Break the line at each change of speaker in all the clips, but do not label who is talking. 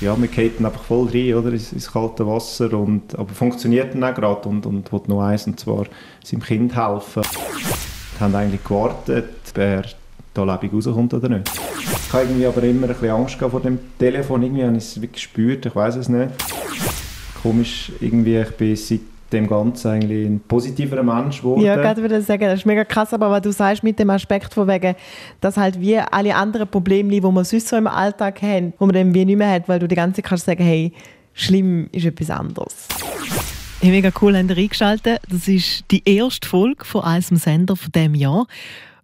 ja, geht dann einfach voll rein, oder, ins, ins kalte Wasser, und, aber funktioniert dann auch gerade und, und will noch eins, und zwar seinem Kind helfen. Wir haben eigentlich gewartet, wer da lebendig rauskommt oder nicht. Ich habe irgendwie aber immer ein bisschen Angst vor dem Telefon, irgendwie habe ich es gespürt, ich weiß es nicht. Komisch, irgendwie, ich bin seit dem Ganzen eigentlich ein positiverer Mensch geworden.
Ja, gerade würde ich sagen, das ist mega krass, aber was du sagst mit dem Aspekt von wegen, dass halt wie alle anderen Probleme, die man sonst so im Alltag haben, wo man dann wie nicht mehr hat, weil du die ganze Zeit kannst sagen, hey, schlimm ist etwas anderes.
Hey, mega cool, habt ihr eingeschaltet. Das ist die erste Folge von einem Sender von diesem Jahr.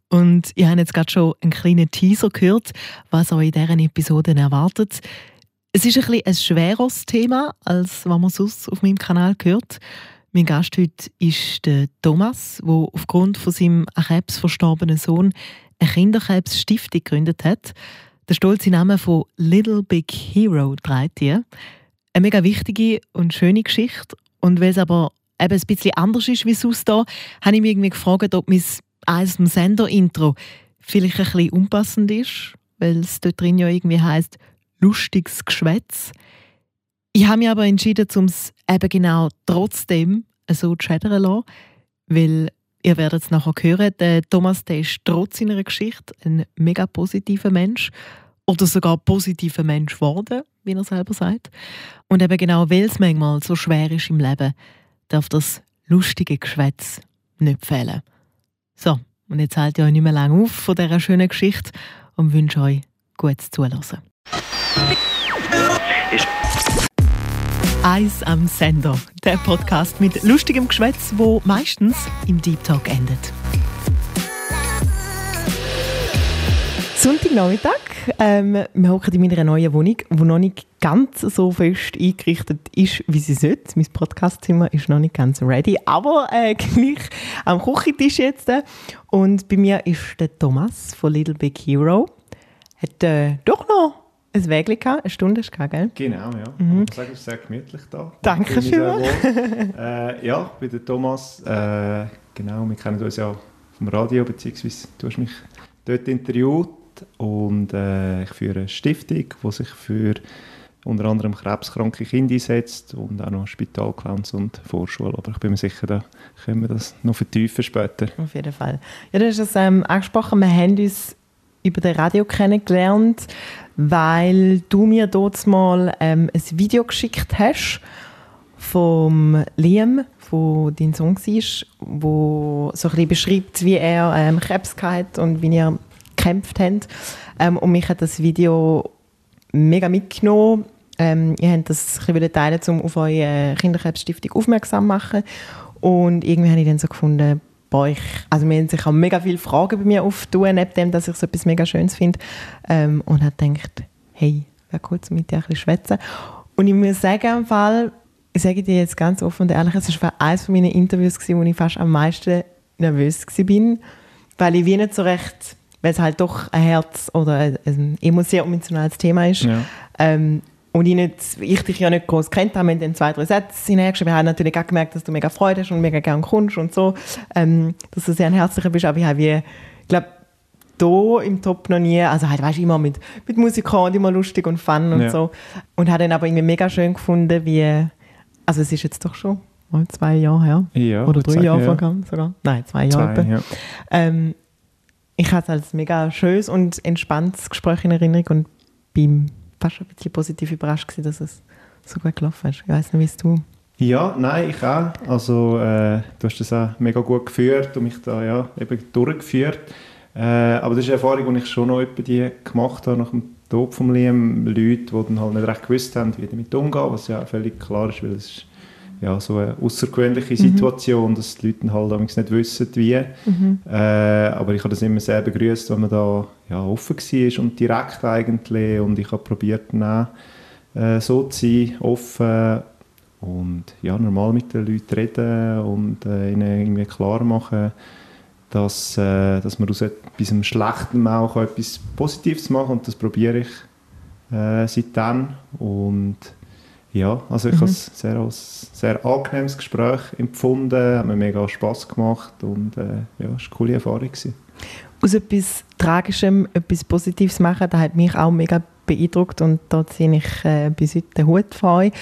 Und ihr habt jetzt gerade schon einen kleinen Teaser gehört, was euch in dieser Episode erwartet. Es ist ein, bisschen ein schweres Thema, als was man sonst auf meinem Kanal hört. Mein Gast heute ist der Thomas, der aufgrund von seinem an Krebs verstorbenen Sohn eine Kinderkrebsstiftung gegründet hat. Der stolze Name von Little Big Hero trägt hier. Eine mega wichtige und schöne Geschichte. Und weil es aber eben ein bisschen anders ist wie sonst da, habe ich mich irgendwie gefragt, ob mein eines Sender-Intro vielleicht ein bisschen unpassend ist, weil es dort drin ja irgendwie heisst, lustiges Geschwätz. Ich habe mich aber entschieden, um es eben genau trotzdem so zu schädern lassen, weil ihr werdet es nachher hören, der Thomas der ist trotz seiner Geschichte ein mega positiver Mensch oder sogar positiver Mensch geworden, wie er selber sagt. Und eben genau, weil es manchmal so schwer ist im Leben, darf das lustige Geschwätz nicht fehlen. So, und jetzt halte ich euch nicht mehr lange auf von dieser schönen Geschichte und wünsche euch gutes Zuhören. Eis am Sender, der Podcast mit lustigem Geschwätz, wo meistens im Deep Talk endet.
Sonntagnachmittag. Ähm, wir hocken in meiner neuen Wohnung, die noch nicht ganz so fest eingerichtet ist, wie sie sollte. Mein Podcastzimmer ist noch nicht ganz ready, aber äh, gleich am Küchentisch jetzt. Und bei mir ist der Thomas von Little Big Hero. Hat äh, doch noch ein gehabt, eine Stunde ist es gell?
Genau, ja. Mhm. Ich sagen, es ist sehr gemütlich da.
Danke schön.
äh, ja, ich bin der Thomas. Äh, genau, wir kennen uns ja vom Radio, beziehungsweise du hast mich dort interviewt und äh, ich führe eine Stiftung, die sich für unter anderem krebskranke Kinder einsetzt und auch noch Spitalclowns und Vorschule. Aber ich bin mir sicher, da können wir das noch vertiefen später.
Auf jeden Fall. Ja, du hast es ähm, angesprochen, wir haben uns über das Radio kennengelernt, weil du mir dort mal ähm, ein Video geschickt hast vom Liam, wo dein Sohn war, wo so ein beschreibt, wie er ähm, Krebs hat und wie er gekämpft habt. Ähm, und mich hat das Video mega mitgenommen. Ähm, ihr habt das teilen, um auf eure Kinderkrebsstiftung aufmerksam zu machen. Und irgendwie habe ich dann so gefunden, boah, ich, also mir haben sich auch mega viele Fragen bei mir auftun, neben dem, dass ich so etwas mega Schönes finde. Ähm, und habe gedacht, hey, wäre cool, mit dir ein bisschen schwätzen. Und ich muss sagen, im Fall, ich sage dir jetzt ganz offen und ehrlich, es war eines meiner Interviews, wo ich fast am meisten nervös war, weil ich wie nicht so recht weil es halt doch ein Herz- oder ein emotionales Thema ist. Ja. Ähm, und ich, nicht, ich dich ja nicht groß kennt habe, wir haben zwei, drei Sätze hineingeschrieben. Ich habe natürlich auch gemerkt, dass du mega Freude hast und mega gerne kommst und so, ähm, dass du sehr ein herzlicher bist. Aber ich habe, wie, ich glaube, hier im Top noch nie, also halt, weißt immer mit, mit Musik und immer lustig und fun und ja. so. Und habe dann aber irgendwie mega schön gefunden, wie, also es ist jetzt doch schon mal zwei Jahre her.
Ja,
Oder drei Jahre ja. sogar. Nein, zwei Jahre. Zwei, ja. ähm, ich hatte als mega schönes und entspanntes Gespräch in Erinnerung und bin fast ein bisschen positiv überrascht gewesen, dass es so gut gelaufen ist. Ich weiß nicht, wie es du...
Ja, nein, ich auch. Also äh, du hast das auch mega gut geführt und mich da ja, eben durchgeführt. Äh, aber das ist eine Erfahrung, die ich schon noch die gemacht habe nach dem Tod von Liam. Leute, die dann halt nicht recht gewusst haben, wie damit umgehen, was ja völlig klar ist, weil es ist ja, so eine außergewöhnliche mhm. Situation, mhm. dass die Leute halt nicht wissen, wie. Mhm. Äh, aber ich habe das immer sehr begrüßt, wenn man da ja, offen war und direkt eigentlich. Und ich habe probiert, dann äh, so zu sein, offen und ja, normal mit den Leuten reden und äh, ihnen irgendwie klar machen, dass, äh, dass man aus etwas Schlechten auch etwas Positives machen kann. Und das probiere ich äh, seitdem. Und ja, also ich mhm. habe es sehr als sehr angenehmes Gespräch empfunden, hat mir mega Spass gemacht und äh, ja, es war eine coole Erfahrung. Gewesen.
Aus etwas Tragischem etwas Positives machen, das hat mich auch mega beeindruckt und da ziehe ich äh, bis heute den Hut von euch.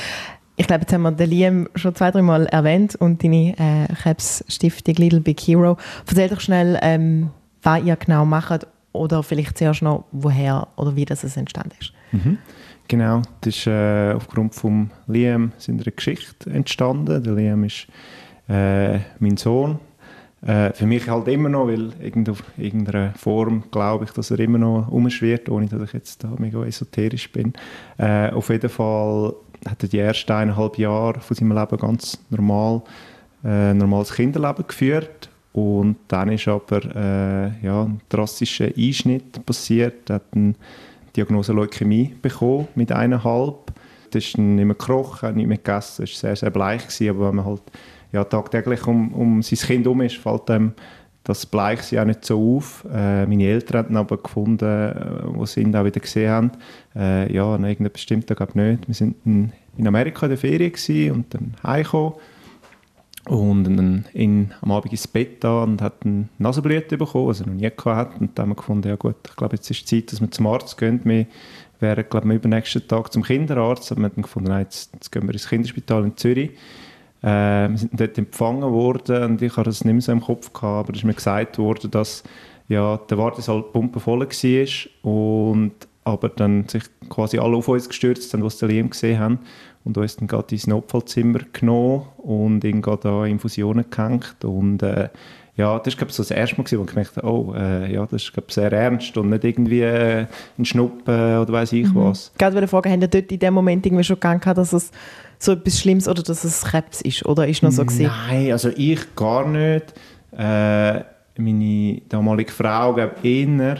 Ich glaube, jetzt haben wir den Liam schon zwei, drei Mal erwähnt und deine äh, Krebsstiftung Little Big Hero. Erzähl doch schnell, ähm, was ihr genau macht oder vielleicht zuerst noch, woher oder wie das entstanden ist.
Mhm. Genau, das ist äh, aufgrund von Liam seiner Geschichte entstanden. Der Liam ist äh, mein Sohn. Äh, für mich halt immer noch, weil in irgendeiner Form glaube ich, dass er immer noch umschwirrt, ohne dass ich jetzt da mega esoterisch bin. Äh, auf jeden Fall hat er die ersten eineinhalb Jahre von seinem Leben ganz normal, äh, normales Kinderleben geführt und dann ist aber äh, ja, ein drastischer Einschnitt passiert. Er hat eine Diagnose Leukämie bekommen mit eineinhalb. Er ist nicht mehr gekrochen, nicht mehr gegessen, war sehr, sehr bleich. Gewesen, aber wenn man halt ja, tagtäglich um, um sein Kind herum ist, fällt einem das Bleichsein auch nicht so auf. Äh, meine Eltern haben aber gefunden, äh, wo sie ihn auch wieder gesehen haben, äh, ja, an irgendeinem bestimmten Tag nicht. Wir sind in, in Amerika in der Ferien und dann heimgekommen und dann in, am Abend ins Bett da und hat eine Nasenblüte bekommen, was er noch nie gehabt Und dann haben wir gefunden, ja gut, ich glaube, jetzt ist Zeit, dass wir zum Arzt gehen. Wir wären, glaube ich, übernächsten Tag zum Kinderarzt. Aber wir haben gefunden, nein, jetzt, jetzt gehen wir ins Kinderspital in Zürich. Äh, wir sind dort empfangen worden und ich hatte das nicht mehr so im Kopf gehabt, aber es ist mir gesagt worden, dass ja, der Wartesaal pumpenvoll war und aber dann sich quasi alle auf uns gestürzt haben, was sie Liam gesehen haben und uns dann gerade ins Notfallzimmer genommen und ihn gerade da Infusionen gehängt und äh, ja, das war ich, so das erste Mal, wo ich gemerkt habe, oh, äh, ja, das ist glaube ich, sehr ernst und nicht irgendwie äh, ein Schnuppen oder weiß ich mhm. was.
Gerade weil Frage, haben ihr dort in dem Moment irgendwie schon gegangen, dass es so etwas Schlimmes oder dass es Krebs ist oder ist noch so
gewesen? Nein, also ich gar nicht. Äh, meine damalige Frau, glaube ich, eher.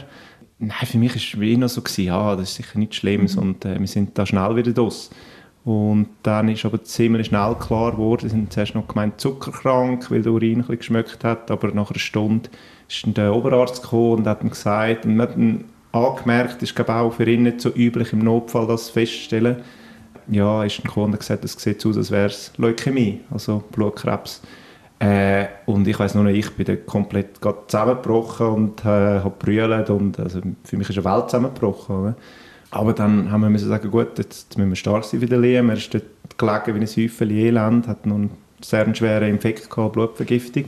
Nein, für mich war es immer so, gewesen, ja, das ist sicher nichts Schlimmes mhm. und äh, wir sind da schnell wieder draus. Und dann ist aber ziemlich schnell klar geworden, sie sind zuerst noch gemeint zuckerkrank, weil der Urin ein bisschen geschmeckt hat, aber nach einer Stunde ist der Oberarzt gekommen und hat ihm gesagt, und man hat ihn angemerkt, ist glaube auch für ihn nicht so üblich im Notfall das feststellen. Ja, ist und hat gesagt, es sieht aus, als wäre es Leukämie, also Blutkrebs. Äh, und ich weiß nur noch, ich bin dann komplett zusammengebrochen und äh, habe brüllt und also für mich ist eine Welt zusammengebrochen. Oder? Aber dann haben wir müssen sagen, gut, jetzt müssen wir stark sein für den Liam. Er ist dort gelegen wie ein Häufchen Elend, hat noch einen sehr schweren Infekt gehabt, Blutvergiftung.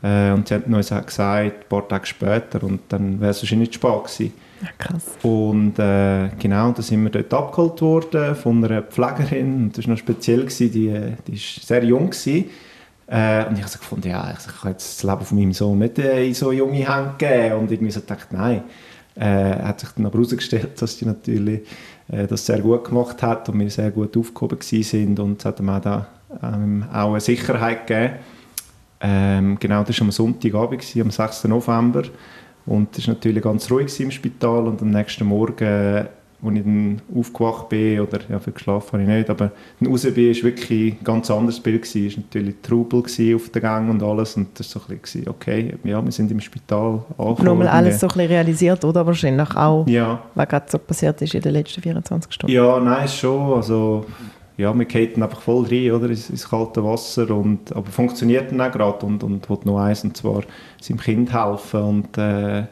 Äh, und sie haben uns gesagt, ein paar Tage später, und dann wäre es wahrscheinlich zu spät gewesen.
Ja, krass.
Und äh, genau, da sind wir dort abgeholt worden von einer Pflegerin. Und das war noch speziell, gewesen, die, die war sehr jung. Gewesen. Äh, und ich habe so gefunden, ja, ich kann jetzt das Leben von meinem Sohn nicht äh, in so junge Hände geben. Und irgendwie so gedacht, nein. Äh, hat sich dann aber herausgestellt, dass sie natürlich äh, das sehr gut gemacht hat und wir sehr gut aufgehoben sind und es hat ihm auch, da, ähm, auch eine Sicherheit gegeben. Ähm, genau, das war am Sonntagabend, gewesen, am 6. November und es war natürlich ganz ruhig im Spital und am nächsten Morgen als ich dann aufgewacht bin, oder ja, viel geschlafen habe ich nicht, aber dann raus bin, war wirklich ein ganz anderes Bild. Es war natürlich Trubel auf der Gang und alles und das war so ein bisschen, okay, ja, wir sind im Spital
angekommen. Nochmal alles so ein bisschen realisiert, oder? Wahrscheinlich auch, ja. was gerade so passiert ist in den letzten 24 Stunden.
Ja, nein, schon, also ja, wir gehen einfach voll rein, oder, ins, ins kalte Wasser, und, aber funktioniert dann auch gerade und, und will noch eins, und zwar seinem Kind helfen und äh,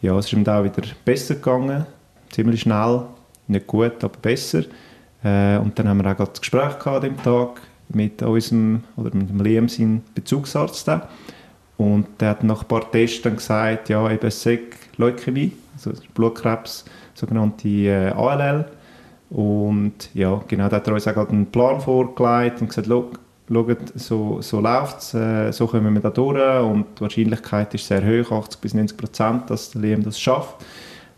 ja, es ist ihm da auch wieder besser gegangen, ziemlich schnell nicht gut, aber besser. Äh, und dann haben wir auch gerade das Gespräch gehabt dem Tag mit unserem, oder mit dem Liam, seinem Bezugsarzt. Und der hat nach ein paar Tests dann gesagt, ja, eben SEC Leukämie, also Blutkrebs, sogenannte äh, ALL. Und ja, genau, da hat er uns auch einen Plan vorgelegt und gesagt, schaut, so, so läuft es, äh, so kommen wir da durch und die Wahrscheinlichkeit ist sehr hoch, 80 bis 90 Prozent, dass der Liam das schafft.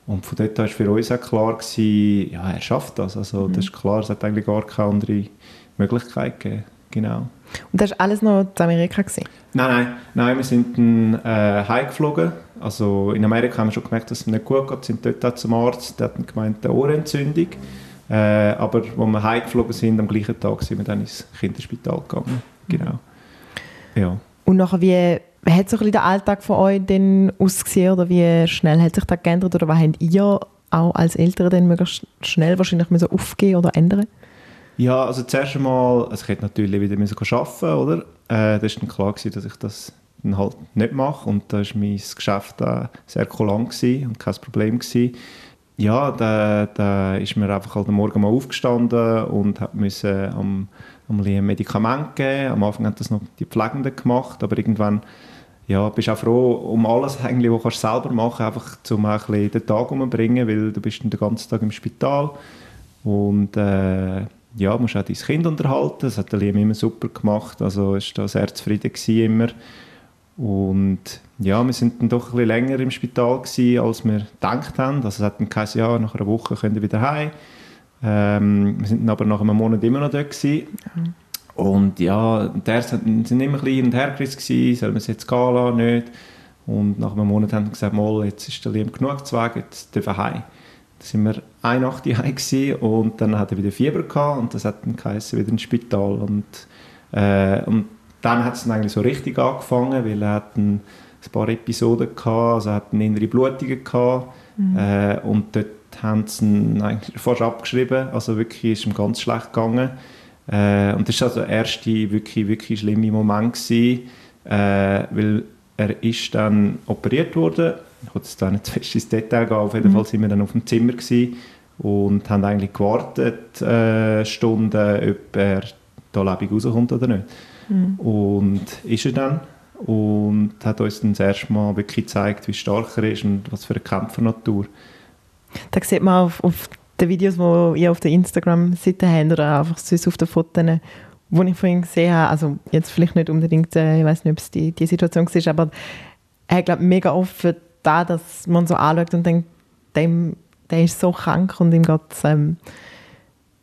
Und von dort war für uns auch klar, gewesen, ja, er schafft das. Also, mhm. Das ist klar, es hat eigentlich gar keine andere Möglichkeit gegeben. Genau.
Und das war alles noch in Amerika? Gewesen?
Nein, nein, nein, wir sind dann äh, heimgeflogen. Also in Amerika haben wir schon gemerkt, dass es nicht gut geht. Wir sind dort auch zum Arzt, der hat gemeint, eine Ohrenentzündung. Äh, aber als wir heimgeflogen sind, am gleichen Tag sind wir dann ins Kinderspital gegangen. Genau. Mhm.
Ja. Und nachher, wie hat so ein der Alltag von euch denn ausgesehen oder wie schnell hat sich das geändert oder was habt ihr auch als Eltern dann möglichst schnell wahrscheinlich müssen aufgeben oder ändern?
Ja, also zuerst einmal, also ich hätte natürlich wieder müssen arbeiten oder? Äh, das war dann klar gewesen, dass ich das dann halt nicht mache und da war mein Geschäft auch sehr kulant und kein Problem gewesen. ja, da, da ist mir einfach halt am Morgen mal aufgestanden und hat müssen am, am Medikament geben. Am Anfang hat das noch die Pflegenden gemacht, aber irgendwann ja, bist auch froh um alles, eigentlich, was du selber machen einfach um ein bisschen den Tag umbringen, weil du bist den ganzen Tag im Spital und äh, ja, musst auch dein Kind unterhalten. Das hat der Liam immer super gemacht, also ist da sehr zufrieden immer. Und ja, wir sind dann doch ein bisschen länger im Spital gewesen, als wir gedacht haben. Also es hat dann geheißen, ja, nach einer Woche können wir wieder heim. Ähm, wir sind aber nach einem Monat immer noch dort gewesen. Mhm. Und ja, der sind immer ein bisschen und her gerissen sollen wir es jetzt gehen lassen, nicht. Und nach einem Monat haben wir gesagt, mal, jetzt ist der Liam genug zu Weg, jetzt dürfen wir heim. Dann sind wir eine Nacht heim und dann hat er wieder Fieber gehabt und das hat dann geheißen, wieder ins Spital. Und, äh, und dann hat es dann eigentlich so richtig angefangen, weil er hat ein, ein paar Episoden gehabt, also er hat eine innere Blutungen gehabt mhm. äh, und dort haben sie ihn eigentlich fast abgeschrieben, also wirklich ist ihm ganz schlecht gegangen. Äh, und das war also der erste wirklich, wirklich schlimme Moment, gewesen, äh, weil er ist dann operiert wurde. Ich wollte jetzt da nicht fest ins Detail gehen, auf jeden mhm. Fall sind wir dann auf dem Zimmer gewesen und haben eigentlich gewartet, äh, Stunden, ob er da lebendig rauskommt oder nicht. Mhm. Und ist er dann und hat uns dann das erste Mal wirklich gezeigt, wie stark er ist und was für eine Kämpfernatur.
Da sieht man auf, auf den Videos, die ihr auf der Instagram-Seite habt oder einfach sonst auf den Fotos, die ich vorhin gesehen habe, also jetzt vielleicht nicht unbedingt, äh, ich weiß nicht, ob es die, die Situation war, aber er glaubt mega oft für da, dass man so anschaut und denkt, dem, der ist so krank und ihm geht ähm,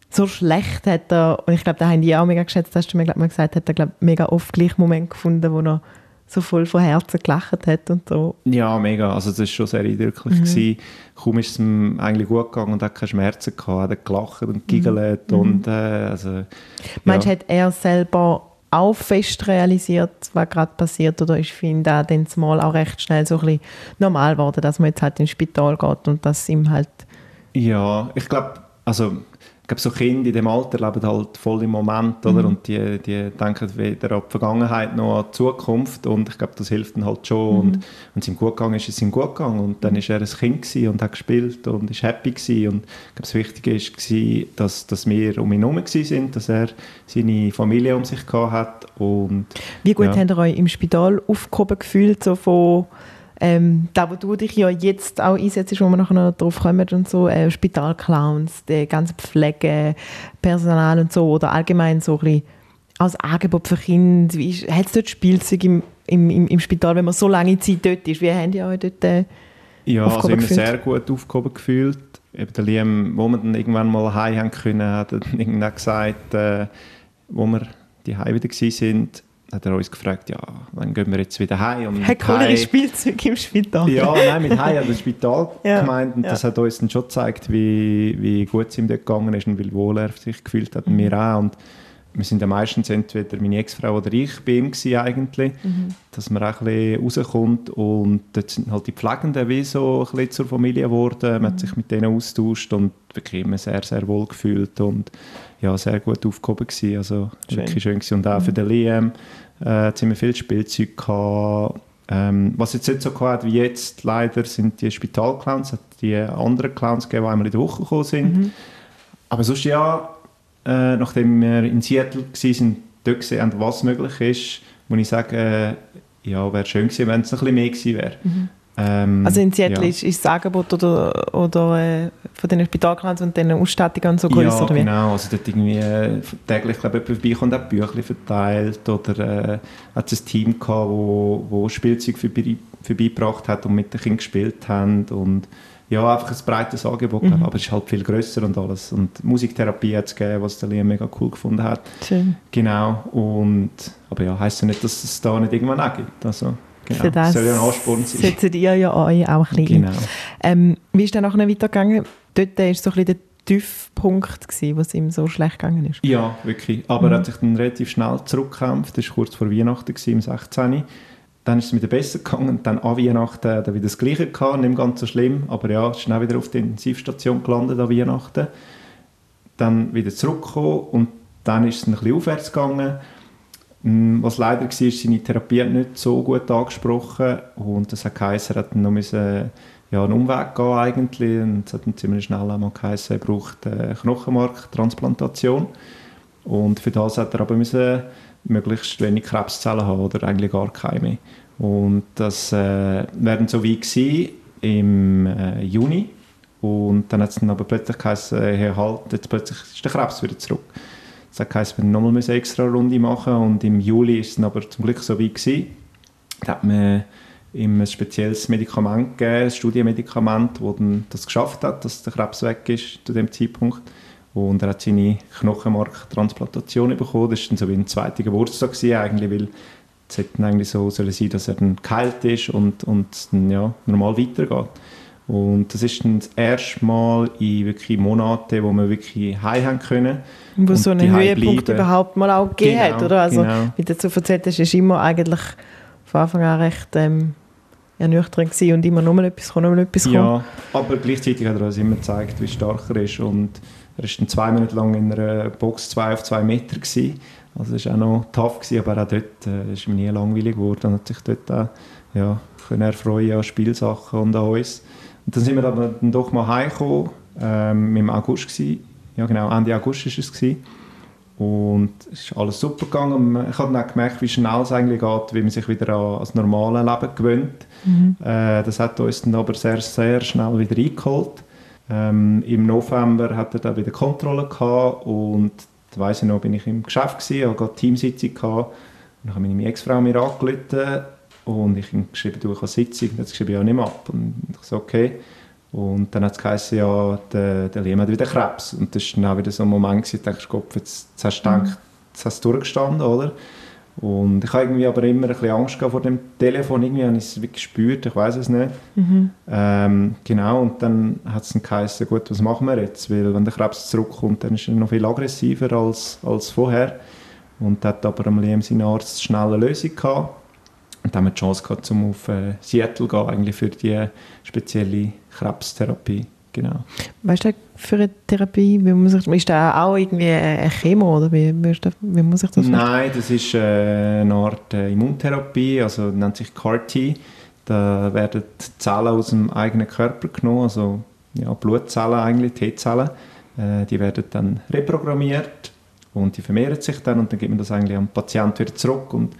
so schlecht hat er, und ich glaube, da haben die auch mega geschätzt, hast du mir glaub, mal gesagt, hat er glaub, mega oft gleich Moment gefunden, wo er so voll von Herzen gelacht hat und so.
Ja, mega. Also das war schon sehr eindrücklich. Mhm. Gewesen. Kaum ist es ihm eigentlich gut gegangen und hat keine Schmerzen gehabt. Er hat gelacht und giggelt mhm. und äh, also,
Meinst du, hat er selber auch fest realisiert, was gerade passiert oder ist für ihn da dann mal auch recht schnell so ein bisschen normal geworden, dass man jetzt halt ins Spital geht und dass ihm halt...
Ja, ich glaube, also ich glaube, so Kinder in dem Alter leben halt voll im Moment, oder? Mhm. Und die, die denken weder an die Vergangenheit noch an die Zukunft. Und ich glaube, das hilft ihnen halt schon. Mhm. Und wenn es ihm gut gegangen ist, ist es ihm gut gegangen. Und dann ist er ein Kind und hat gespielt und ist happy gewesen. Und ich glaube, das Wichtige war, dass, dass wir um ihn herum waren, dass er seine Familie um sich gehabt hat. Und,
Wie gut ja. habt ihr euch im Spital aufgehoben gefühlt, so von ähm, da, wo du dich ja jetzt auch einsetzt, wo wir nachher noch drauf kommen und so, äh, Spitalclowns, der ganze Pflegepersonal und so, oder allgemein so ein bisschen als Angebot für Kinder, hat es dort Spielzeug im, im, im, im, Spital, wenn man so lange Zeit dort ist, wie haben die euch dort äh,
Ja, also immer sehr gut aufgehoben gefühlt. Eben der Liam, wo wir dann irgendwann mal heim haben können, hat dann irgendwann gesagt, äh, wo wir die wieder waren, hat er uns gefragt, ja, wann gehen wir jetzt wieder heim?
Und hat coole Spielzeug im Spital.
Ja, nein, mit heim hat das Spital ja, gemeint und ja. das hat uns dann schon gezeigt, wie, wie gut es ihm dort gegangen ist und wie wohl er sich gefühlt hat mhm. wir auch. Und wir sind ja meistens entweder meine Ex-Frau oder ich bei ihm gewesen eigentlich, mhm. dass man auch ein bisschen rauskommt und dort sind halt die Pflegenden wie so ein bisschen zur Familie geworden, man mhm. hat sich mit denen austauscht und wirklich immer sehr, sehr wohl gefühlt und ja, sehr gut aufgehoben gewesen, also schön. wirklich schön gewesen. und auch mhm. für den Liam äh, ziemlich viel Spielzeug gehabt. Ähm, was jetzt nicht so hat wie jetzt, leider, sind die Spitalclowns, hat die anderen Clowns gegeben, die einmal in der Woche gekommen sind. Mhm. Aber sonst ja, äh, nachdem wir in Seattle waren, dort gesehen haben, was möglich ist, muss ich sagen, äh, ja, wäre schön gewesen, wenn es ein bisschen mehr gewesen wäre. Mhm.
Ähm, also in Seattle ja. ist, ist das Angebot oder, oder äh, von den Spitalkranz und den Ausstattungen so
größer? Ja, genau. Also dort irgendwie äh, täglich glaube ich, vorbeikommt auch Bücher verteilt oder äh, hat es ein Team gehabt, wo, wo Spielzeug vorbei, vorbeigebracht hat und mit den Kindern gespielt haben und ja, einfach ein breites Angebot mhm. aber es ist halt viel grösser und alles. Und Musiktherapie hat es gegeben, was der Liam mega cool gefunden hat.
Schön.
Genau. Und, aber ja, heisst ja nicht, dass es da nicht irgendwann auch gibt. Also, Genau. Für das soll ja ein Ansporn sein.
setzt ihr ja euch auch ein bisschen genau. Ähm, wie ist dann nachher weitergegangen? Dort war so ein bisschen der Tiefpunkt, gewesen, wo es ihm so schlecht gegangen ist.
Ja, wirklich. Aber mhm. er hat sich dann relativ schnell zurückgekämpft. Das war kurz vor Weihnachten, gewesen, im 16. Dann ist es wieder besser gegangen. Dann an Weihnachten er wieder das Gleiche gehabt, nicht ganz so schlimm. Aber ja, ist schnell wieder auf der Intensivstation gelandet an Weihnachten. Dann wieder zurückgekommen und dann ist es ein bisschen aufwärts gegangen. Mm, was leider war, seine Therapie hat nicht so gut angesprochen und das hat geheißen, er hat noch müssen, ja, einen Umweg gehen eigentlich. Und es hat dann ziemlich schnell einmal geheißen, er braucht eine Knochenmarktransplantation. Und für das hat er aber müssen möglichst wenig Krebszellen haben oder eigentlich gar keine. Und das äh, wäre so wie gewesen im äh, Juni. Und dann hat es dann aber plötzlich geheißen, hey, halt, jetzt plötzlich ist der Krebs wieder zurück. Das hat geheißen, wir nochmal eine extra Runde machen und im Juli ist es aber zum Glück so wie. Da hat man ihm ein spezielles Medikament gegeben, ein Studienmedikament, das dann das geschafft hat, dass der Krebs weg ist zu dem Zeitpunkt. Und er hat seine Knochenmarktransplantation bekommen. Das war dann so wie ein zweiter Geburtstag gewesen, eigentlich, weil es hätte eigentlich so sollen sein, dass er dann geheilt ist und, und dann ja, normal weitergeht. Und das ist dann das erste Mal in wirklich Monaten, wo wir wirklich heim haben können.
Wo so einen Höhepunkt bleiben. überhaupt mal auch gegeben genau, hat, oder? Also, genau. wie du so erzählt hast, ist immer eigentlich von Anfang an recht ähm, ernüchternd gewesen und immer noch mal etwas kommen, mal etwas kommen.
Ja, aber gleichzeitig hat er uns immer gezeigt, wie stark er ist und er war dann zwei Minuten lang in einer Box 2 auf 2 Meter gewesen. Also es war auch noch tough, gewesen, aber auch dort äh, ist ihm nie langweilig geworden und hat sich dort auch ja, können erfreuen an Spielsachen und an uns. Und dann sind wir aber dann doch mal heimgekommen, ähm, im August gewesen. Ja genau, Ende August war es gewesen. Und es ist alles super gegangen. Ich habe dann auch gemerkt, wie schnell es eigentlich geht, wie man sich wieder an das normale Leben gewöhnt. Mhm. Äh, das hat uns dann aber sehr, sehr schnell wieder eingeholt. Ähm, Im November hatte er dann wieder Kontrolle gehabt und da weiss ich noch, bin ich im Geschäft gewesen, hatte gerade Teamsitzung gehabt. Und dann habe meine Ex-Frau mir angerufen und ich habe geschrieben, du, ich habe Sitzung. Und dann geschrieben, ja, nimm ab. Und ich so, okay. Und dann hat es geheißen, ja, der, der Liam hat wieder Krebs. Und das war dann auch wieder so ein Moment, wo ich dachte, Kopf, jetzt, jetzt hast du gedacht, mhm. jetzt hast du durchgestanden, oder? Und ich habe irgendwie aber immer ein bisschen Angst vor dem Telefon. Irgendwie habe ich es wirklich gespürt, ich weiß es nicht. Mhm. Ähm, genau, und dann hat es dann geheißen, gut, was machen wir jetzt? Weil wenn der Krebs zurückkommt, dann ist er noch viel aggressiver als, als vorher. Und hat aber am Liam seinen Arzt schnell eine Lösung gehabt. Und dann haben wir die Chance gehabt, um auf äh, Seattle zu gehen, eigentlich für die spezielle Krebstherapie. Genau.
Weißt du, für eine Therapie, wie muss ich, ist das auch irgendwie eine Chemo oder wie, wie muss ich das
Nein, das ist äh, eine Art äh, Immuntherapie, also nennt sich CAR-T. Da werden Zellen aus dem eigenen Körper genommen, also ja, Blutzellen eigentlich, T-Zellen. Äh, die werden dann reprogrammiert und die vermehren sich dann und dann gibt man das eigentlich am Patienten wieder zurück und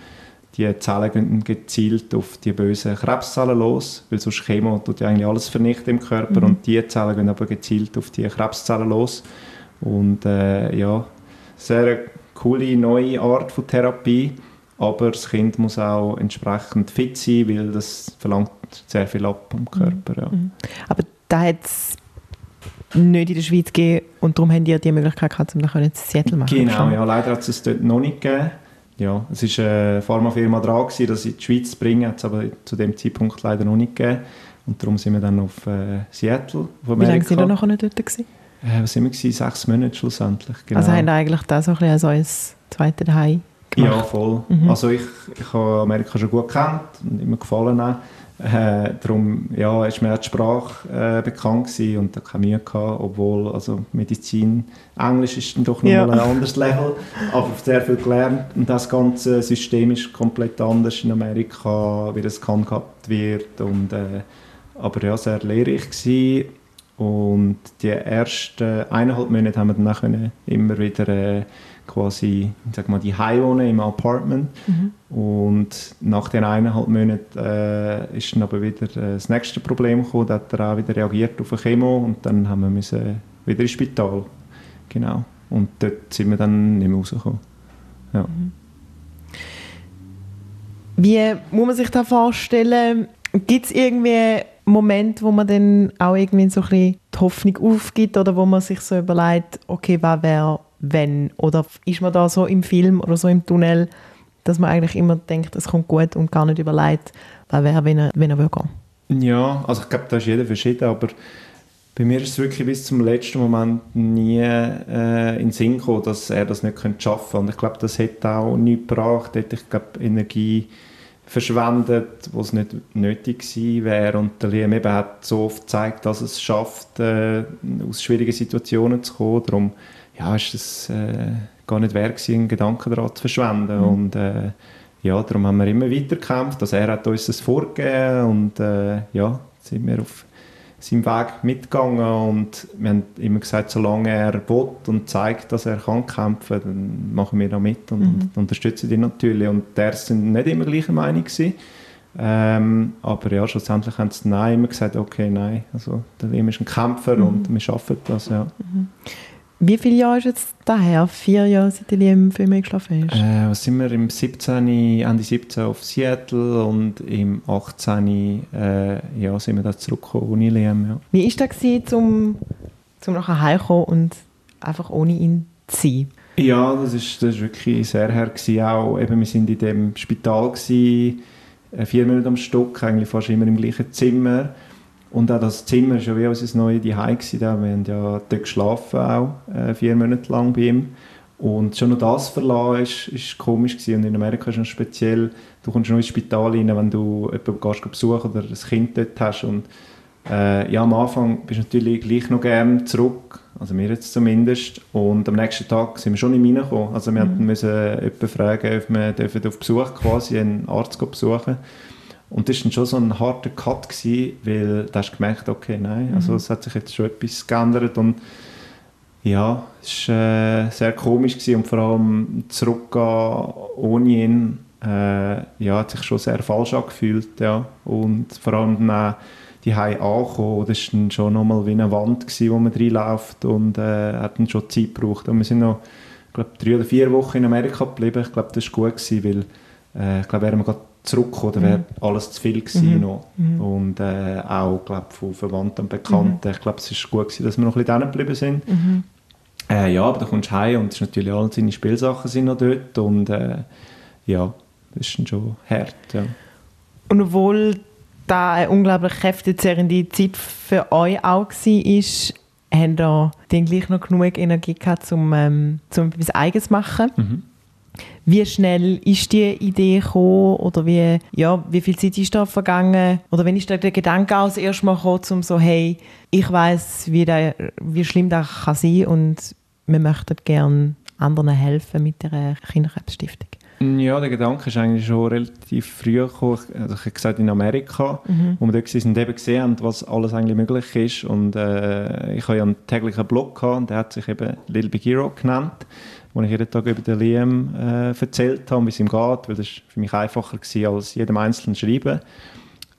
die Zellen gehen gezielt auf die bösen Krebszellen los, weil sonst Chemo tut ja eigentlich alles vernichten im Körper mhm. und die Zellen gehen aber gezielt auf die Krebszellen los und äh, ja, sehr coole neue Art von Therapie, aber das Kind muss auch entsprechend fit sein, weil das verlangt sehr viel ab am Körper. Ja. Mhm.
Aber da hat es nicht in der Schweiz gegeben und darum haben die die Möglichkeit gehabt, um das in Seattle
machen Genau, ja, leider hat es dort noch nicht gegeben ja, es war eine Pharmafirma dran, gewesen, das in die Schweiz zu bringen, hat es aber zu dem Zeitpunkt leider noch nicht gegeben. Und darum sind wir dann auf äh, Seattle.
Auf Wie lange sind wir noch nicht dort? Gewesen?
Äh, was sind wir? Gewesen? Sechs Monate schlussendlich.
Genau. Also haben wir eigentlich das so ein bisschen als zweites Daheim
gemacht? Ja, voll. Mhm. Also ich, ich habe Amerika schon gut gekannt und immer gefallen auch. Äh, darum ja, ist mir die Sprache äh, bekannt gewesen und da keine Mühe gehabt, obwohl also Medizin, Englisch ist dann doch nochmal ja. ein anderes Level, aber sehr viel gelernt und das ganze System ist komplett anders in Amerika, wie das gehandhabt wird und äh, aber ja, sehr lehrreich gewesen. und die ersten eineinhalb Monate haben wir dann auch immer wieder quasi, sag mal, die Heimwohnen im Apartment. Mhm. Und nach den eineinhalb Monaten äh, ist dann aber wieder äh, das nächste Problem gekommen. Da hat er auch wieder reagiert auf eine Chemo und dann haben wir müssen wieder ins Spital. Genau. Und dort sind wir dann nicht mehr rausgekommen. Ja. Mhm.
Wie muss man sich das vorstellen? Gibt es irgendwie Momente, wo man dann auch irgendwie so ein bisschen die Hoffnung aufgibt oder wo man sich so überlegt, okay, was wäre wenn? Oder ist man da so im Film oder so im Tunnel, dass man eigentlich immer denkt, es kommt gut und gar nicht überlegt, was wäre, wenn er, wenn er will gehen?
Ja, also ich glaube, da ist jeder verschieden, aber bei mir ist es wirklich bis zum letzten Moment nie äh, in den Sinn gekommen, dass er das nicht könnte schaffen könnte. Und ich glaube, das hätte auch nichts gebracht, hätte ich glaube, Energie verschwendet, wo es nicht nötig gewesen wäre. Und der Liam eben hat so oft gezeigt, dass es schafft, äh, aus schwierigen Situationen zu kommen. Darum ja, ist es äh, gar nicht wert gewesen, einen Gedanken daran zu verschwenden. Mhm. Und äh, ja, darum haben wir immer weiter gekämpft. Also er hat uns das vorgegeben und äh, ja, sind wir auf seinem Weg mitgegangen und wir haben immer gesagt, solange er will und zeigt, dass er kann kämpfen, dann machen wir da mit und, mhm. und unterstützen ihn natürlich. Und der sind nicht immer gleicher Meinung gewesen. Ähm, aber ja, schlussendlich haben sie nein immer gesagt, okay, nein, also der Liam ist ein Kämpfer mhm. und wir schaffen das, ja. Mhm.
Wie viele Jahre ist jetzt daher? Vier Jahre, seit Liam für mich geschlafen
ist? Äh, was sind wir? Im 17., Ende 17 auf Seattle und im 18. Äh, ja, sind wir da zurückgekommen ohne Liam. Ja.
Wie war das, zum, zum nachher heimkommen und einfach ohne ihn zu sein?
Ja, das ist, das ist wirklich sehr her. Auch, eben, wir sind in dem Spital, gewesen, äh, vier Monate am Stück, eigentlich fast immer im gleichen Zimmer. Und auch das Zimmer war schon wie unser neues Zuhause. Wir haben ja dort geschlafen, auch, äh, vier Monate lang bei ihm. Und schon noch das verlassen ist, ist komisch gewesen. Und in Amerika ist es speziell, du kommst noch ins Spital rein, wenn du jemanden gehst besuchen oder ein Kind dort hast. Und äh, ja, am Anfang bist du natürlich gleich noch gerne zurück, also wir jetzt zumindest. Und am nächsten Tag sind wir schon nicht reingekommen. Also wir mhm. mussten jemanden fragen, ob wir auf Besuch quasi einen Arzt besuchen dürfen. Und das war schon so ein harter Cut, gewesen, weil da hast du gemerkt, okay, nein, also mhm. es hat sich jetzt schon etwas geändert und ja, es war äh, sehr komisch gewesen und vor allem zurückgehen ohne ihn, äh, ja, hat sich schon sehr falsch angefühlt, ja. Und vor allem dann die Hause ankommen, das war schon nochmal wie eine Wand, gewesen, wo man reinläuft und äh, hat dann schon Zeit gebraucht. Und wir sind noch, ich glaube, drei oder vier Wochen in Amerika geblieben. Ich glaube, das war gut, gewesen, weil äh, ich glaube, wären wir gerade dann wäre mhm. alles zu viel gewesen mhm. noch. Mhm. Und äh, auch, glaube von Verwandten und Bekannten. Ich glaube, es war gut gewesen, dass wir noch ein bisschen geblieben sind. Äh, ja, aber dann kommst du heim und es ist natürlich alle seine Spielsachen sind noch dort und äh, ja, das ist schon hart, ja.
Und obwohl da eine unglaublich kräftezehrende Zeit für euch auch war, haben ihr dann gleich noch genug Energie gehabt, um, ähm, um etwas Eigenes zu machen. Mhm. Wie schnell ist die Idee gekommen oder wie, ja, wie viel Zeit ist da vergangen? Oder wenn ist da der Gedanke auch das erste Mal gekommen, um so, hey, ich weiß, wie, wie schlimm das kann sein und wir möchten gerne anderen helfen mit der Kinderkrebsstiftung?
Ja, der Gedanke ist eigentlich schon relativ früh gekommen. Also ich habe gesagt, in Amerika, mhm. wo wir dort waren, eben gesehen haben, was alles eigentlich möglich ist. Und äh, ich habe ja einen täglichen Blog gehabt, und der hat sich eben Little Big Hero genannt, wo ich jeden Tag über den Liam äh, erzählt habe, wie es ihm geht, weil das für mich einfacher war, als jedem Einzelnen schreiben.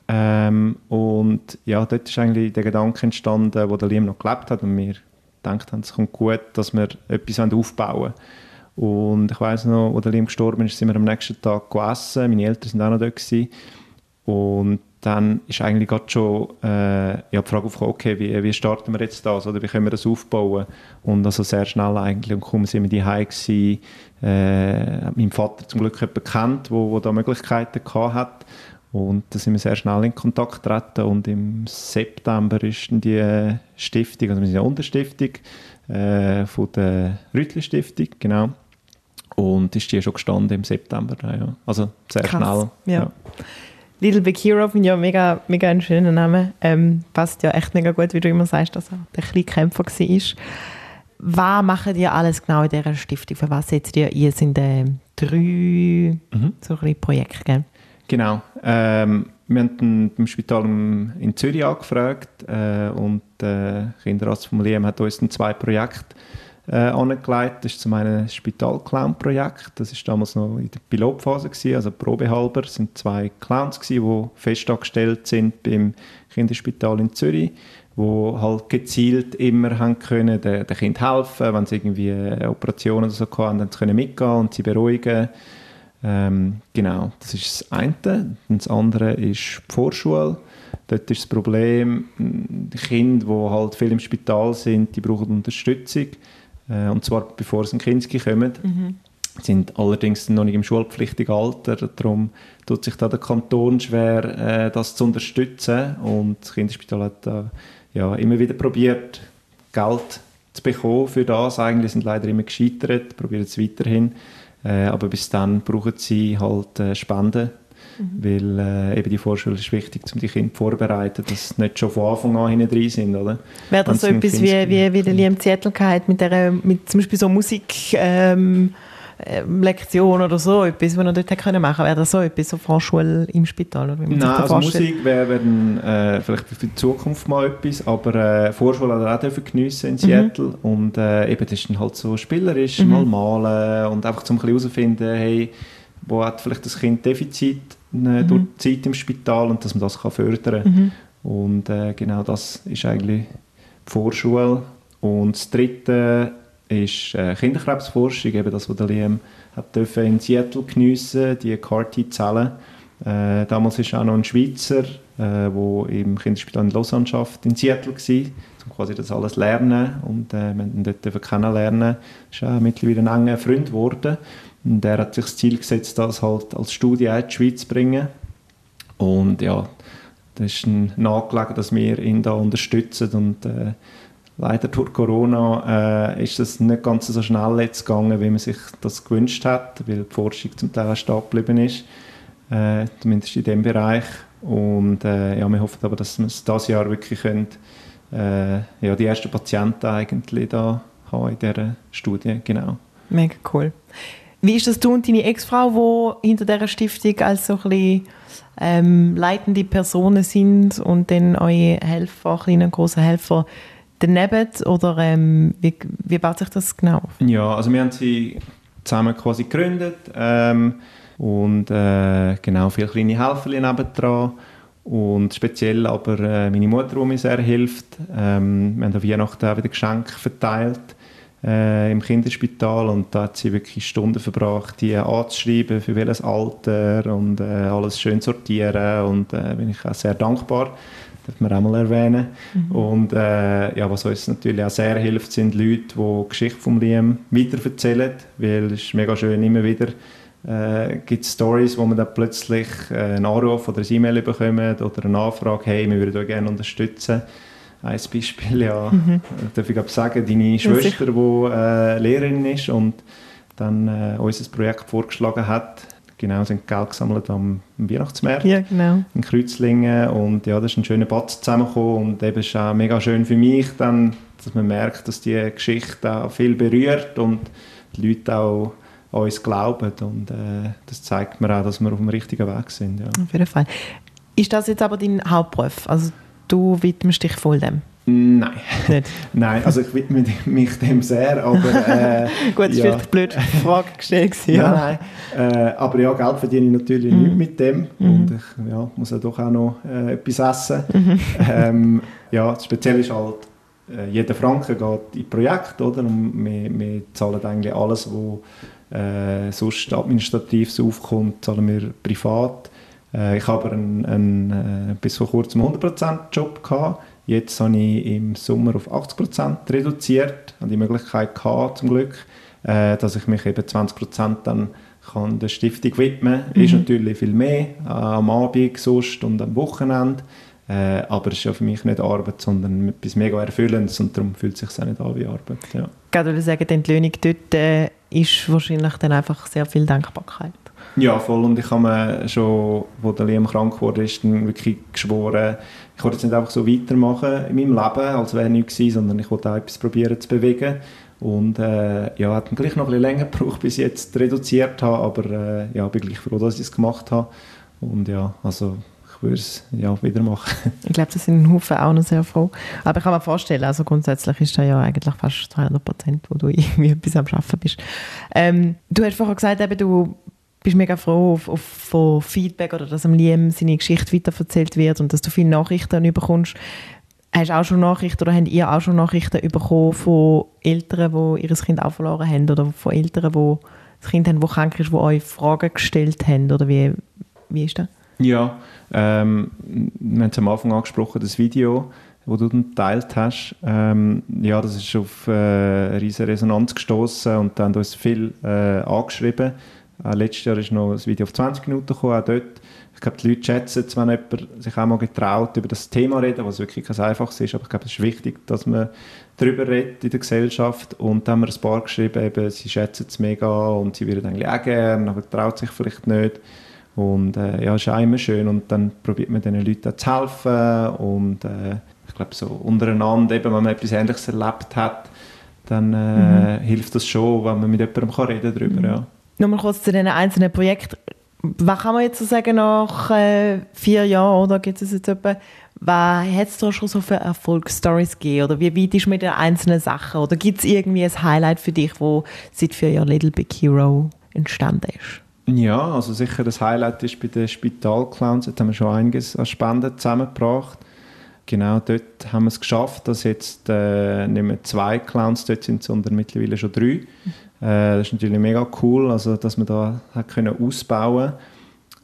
Ähm, und ja, dort ist eigentlich der Gedanke entstanden, wo der Liam noch gelebt hat und wir gedacht haben, es kommt gut, dass wir etwas aufbauen wollen. Und ich weiß noch, als der Liam gestorben ist, sind wir am nächsten Tag gegessen. Meine Eltern waren auch noch dort. Gewesen. Und dann ist eigentlich gerade schon äh, ja, die Frage aufgekommen, okay, wie, wie starten wir jetzt das oder wie können wir das aufbauen? Und also sehr schnell eigentlich, und kaum sind wir die gewesen, äh, mein Vater zum Glück jemanden kennt, wo, wo da Möglichkeiten gehabt hat. Und da sind wir sehr schnell in Kontakt getreten und im September ist dann die Stiftung, also wir sind eine Unterstiftung äh, von der Rüttli Stiftung, genau, und ist die schon gestanden im September. Ja. Also sehr Krass. schnell.
Ja. ja. Little Big Hero finde ich ja mega, mega ein schöner Name. Ähm, passt ja echt mega gut, wie du immer sagst, dass er der kleine Kämpfer war. Was macht ihr alles genau in dieser Stiftung? Für was setzt ihr ein? sind äh, drei mhm. so Projekte, gell?
Genau. Ähm, wir haben beim Spital in Zürich angefragt äh, und der Kinderarzt vom Liam hat uns dann zwei Projekte äh, angelegt. Das ist zum einen das Spital-Clown-Projekt. Das war damals noch in der Pilotphase, gewesen, also probehalber. Es waren zwei Clowns, gewesen, die fest angestellt sind beim Kinderspital in Zürich die halt gezielt immer haben können, den, den Kind helfen, wenn sie irgendwie Operationen oder so hatten, dann können mitgehen und sie beruhigen. Ähm, genau, das ist das eine. Und das andere ist die Vorschule. Dort ist das Problem, die Kinder, die halt viel im Spital sind, die brauchen Unterstützung. Äh, und zwar bevor sie in Kinski kommen. Mhm. sind allerdings noch nicht im schulpflichtigen Alter. Darum tut sich da der Kanton schwer, äh, das zu unterstützen. Und das Kinderspital hat äh, ja, immer wieder probiert, Geld zu bekommen für das. Eigentlich sind leider immer gescheitert, probieren es weiterhin. Äh, aber bis dann brauchen sie halt äh, Spenden Mhm. Weil äh, eben die Vorschule ist wichtig, um die Kinder vorzubereiten, dass sie nicht schon von Anfang an hinten drin sind. Oder?
Wäre das so etwas wie, wie, wie der Liam Zettel hat mit, der, mit zum Beispiel so Musik... Ähm, äh, Lektion oder so etwas, was er dort machen können? Wäre das so etwas, so Vorschule im Spital? Oder
Nein, also Musik wäre wär äh, vielleicht für die Zukunft mal etwas, aber äh, Vorschule hat er auch geniessen in mhm. Seattle mhm. und äh, eben das ist dann halt so spielerisch, mhm. mal malen und einfach so ein bisschen herausfinden, hey, wo hat vielleicht das Kind Defizit mhm. durch die Zeit im Spital und dass man das kann fördern kann. Mhm. Und äh, genau das ist eigentlich die Vorschule. Und das Dritte ist äh, Kinderkrebsforschung, eben das, was der Liam hat dürfen in Seattle geniessen, die CAR-T-Zellen. Äh, damals war auch noch ein Schweizer, äh, im Kinderspital in Lausanne in Seattle war, um quasi das alles lernen und äh, wir ihn dort kennenlernen. Er ist auch mittlerweile ein enger Freund geworden. Und er hat sich das Ziel gesetzt, das halt als Studie in die Schweiz zu bringen. Und ja, das ist nahegelegen, dass wir ihn da unterstützen und äh, leider durch Corona äh, ist das nicht ganz so schnell jetzt gegangen, wie man sich das gewünscht hat, weil die Forschung zum Teil stehen geblieben ist, äh, zumindest in dem Bereich. Und äh, ja, wir hoffen aber, dass wir es dieses Jahr wirklich können, äh, ja, die ersten Patienten eigentlich da haben in dieser Studie, genau.
Mega cool. Wie ist das du und deine Ex-Frau, die hinter dieser Stiftung als so ein bisschen, ähm, leitende Personen sind und dann eure Helfer, kleine große Helfer daneben? Oder ähm, wie, wie baut sich das genau auf?
Ja, also wir haben sie zusammen quasi gegründet ähm, und äh, genau viele kleine Helfer nebendran. Und speziell aber äh, meine Mutter, die mir sehr hilft. Ähm, wir haben an Weihnachten auch wieder Geschenke verteilt äh, im Kinderspital und da hat sie wirklich Stunden verbracht, die anzuschreiben, für welches Alter und äh, alles schön sortieren und äh, bin ich auch sehr dankbar, darf man auch mal erwähnen. Mhm. Und äh, ja, was uns natürlich auch sehr hilft, sind Leute, die die Geschichte von Liam weitererzählen, weil es ist mega schön, immer wieder äh, gibt es Stories, wo man dann plötzlich äh, einen Anruf oder eine E-Mail bekommt oder eine Anfrage, hey, wir würden euch gerne unterstützen ein Beispiel, ja, mhm. darf ich sagen, deine Schwester, die äh, Lehrerin ist und dann äh, unser Projekt vorgeschlagen hat. Genau, sind Geld gesammelt am, am Weihnachtsmarkt
ja, genau.
in Kreuzlingen und ja, das ist ein schöner Batz zusammengekommen und eben ist auch mega schön für mich dann, dass man merkt, dass die Geschichte auch viel berührt und die Leute auch an uns glauben und äh, das zeigt mir auch, dass wir auf dem richtigen Weg sind. Ja.
Auf jeden Fall. Ist das jetzt aber dein Hauptberuf? Also du widmest dich voll dem?
Nein. Nicht? Nein, also ich widme mich dem sehr, aber... Äh,
Gut, das ja. war eine blöde Frage gestellt.
Ja. Nein, nein. Äh, aber ja, Geld verdiene ich natürlich mm. nicht mit dem mm. und ich ja, muss ja doch auch noch äh, etwas essen. Mm. Ähm, ja, speziell ist halt, äh, jeder Franken geht in Projekt, oder? Und wir, wir zahlen eigentlich alles, was äh, sonst administrativ aufkommt, zahlen wir privat. Äh, ich habe einen, einen, äh, bis vor kurzem 100% Job gehabt. Jetzt habe ich im Sommer auf 80% reduziert, habe die Möglichkeit gehabt, zum Glück, äh, dass ich mich eben 20% dann kann der Stiftung widmen kann. Mhm. Ist natürlich viel mehr äh, am Abend sonst und am Wochenende. Äh, aber es ist ja für mich nicht Arbeit, sondern etwas mega Erfüllendes und darum fühlt es sich auch nicht an wie Arbeit. Ja.
Ich würde sagen, die Entlöhnung dort äh, ist wahrscheinlich dann einfach sehr viel Dankbarkeit.
Ja, voll. Und ich habe mir schon, wo der Liam krank wurde, ist wirklich geschworen, ich wollte jetzt nicht einfach so weitermachen in meinem Leben, als wäre nichts gewesen, sondern ich wollte auch etwas probieren zu bewegen. Und äh, ja, hat dann gleich noch ein bisschen länger gebraucht, bis ich jetzt reduziert habe, aber äh, ja, bin gleich froh, dass ich es gemacht habe. Und ja, also ich würde es ja, wieder machen.
Ich glaube, das sind ein Haufen auch noch sehr froh. Aber ich kann mir vorstellen, also grundsätzlich ist da ja eigentlich fast 200 Prozent, wo du irgendwie etwas am Arbeiten bist. Ähm, du hast vorher gesagt, eben, du bist mega froh auf, auf, von Feedback oder dass am Liam seine Geschichte weiterverzählt wird und dass du viele Nachrichten bekommst. Hast du auch schon Nachrichten oder habt ihr auch schon Nachrichten bekommen von Eltern, die ihr Kind auch verloren haben oder von Eltern, die das Kind haben, das krank ist, die euch Fragen gestellt haben oder wie, wie ist das?
Ja, ähm, wir haben es am Anfang angesprochen, das Video, das du geteilt hast. Ähm, ja, das ist auf äh, eine riesige Resonanz gestoßen und dann haben uns viel äh, angeschrieben äh, letztes Jahr ist noch ein Video auf 20 Minuten gekommen, auch dort. Ich glaube, die Leute schätzen es, wenn jemand sich auch mal getraut, über das Thema reden, was wirklich kein einfaches ist, aber ich glaube, es ist wichtig, dass man darüber redet in der Gesellschaft und dann haben wir ein paar geschrieben, eben, sie schätzen es mega und sie würden eigentlich auch gerne, aber traut sich vielleicht nicht. Und äh, ja, ist auch immer schön und dann probiert man diesen Leuten auch zu helfen und äh, ich glaube, so untereinander, eben, wenn man etwas Ähnliches erlebt hat, dann äh, mhm. hilft das schon, wenn man mit jemandem kann reden darüber mhm. ja.
Nochmal kurz zu den einzelnen Projekten. Was kann man jetzt so sagen nach äh, vier Jahren, oder gibt es jetzt etwa, was hat es da schon so für Erfolgsstories gegeben? Oder wie weit ist mit den einzelnen Sachen? Oder gibt es irgendwie ein Highlight für dich, wo seit vier Jahren Little Big Hero entstanden ist?
Ja, also sicher das Highlight ist bei den Spitalclowns. Jetzt haben wir schon einiges an Spenden zusammengebracht. Genau dort haben wir es geschafft, dass jetzt äh, nicht mehr zwei Clowns dort sind, sondern mittlerweile schon drei. Äh, das ist natürlich mega cool, also, dass wir da hat können ausbauen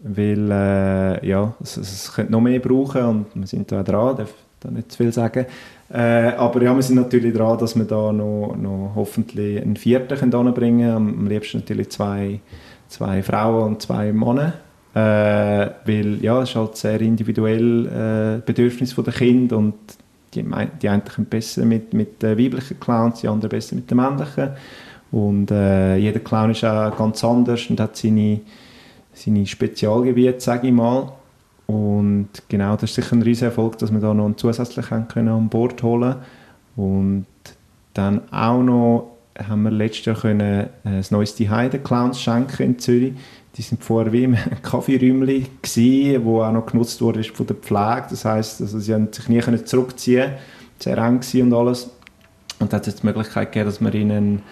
weil äh, ja, es, es könnte noch mehr brauchen und wir sind da dran, darf da nicht zu viel sagen. Äh, aber ja, wir sind natürlich dran, dass wir da noch, noch hoffentlich einen vierten können. Am, liebsten natürlich zwei, zwei Frauen und zwei Männer. Äh, weil ja, es ist halt sehr individuell äh, Bedürfnis der Kind und die, die einen können besser mit, mit weiblichen Clowns, die anderen besser mit den männlichen. Und äh, jeder Clown ist auch ganz anders und hat seine, seine Spezialgebiete, sage ich mal. Und genau, das ist sicher ein riesiger Erfolg, dass wir da noch einen zusätzlichen können an Bord holen Und dann auch noch haben wir letztes Jahr können äh, das neueste Heide Clowns schenken in Zürich. Die sind vorher wie im Kaffeeräumchen gsi, wo auch noch genutzt wurde von der Pflege. Das heißt, also sie haben sich nie können zurückziehen, sehr eng und alles. Und da hat es die Möglichkeit gegeben, dass wir ihnen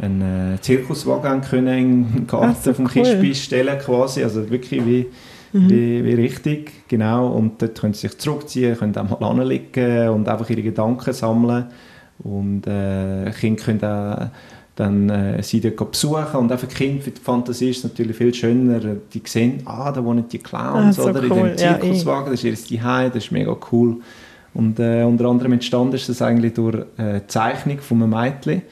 einen äh, Zirkuswagen können im Garten vom cool. Kispis stellen quasi, also wirklich wie, mhm. wie, wie richtig, genau. Und dort können sie sich zurückziehen, können auch mal anliegen und einfach ihre Gedanken sammeln. Und äh, Kinder können auch dann äh, sie dort besuchen und einfach Kind für die Fantasie ist es natürlich viel schöner. Die sehen, ah, da wohnen die Clowns, ah, so oder, cool. in dem Zirkuswagen, ja, das ist ihr Zuhause, das ist mega cool. Und äh, unter anderem entstanden ist das eigentlich durch äh, Zeichnung von einem Mädchen,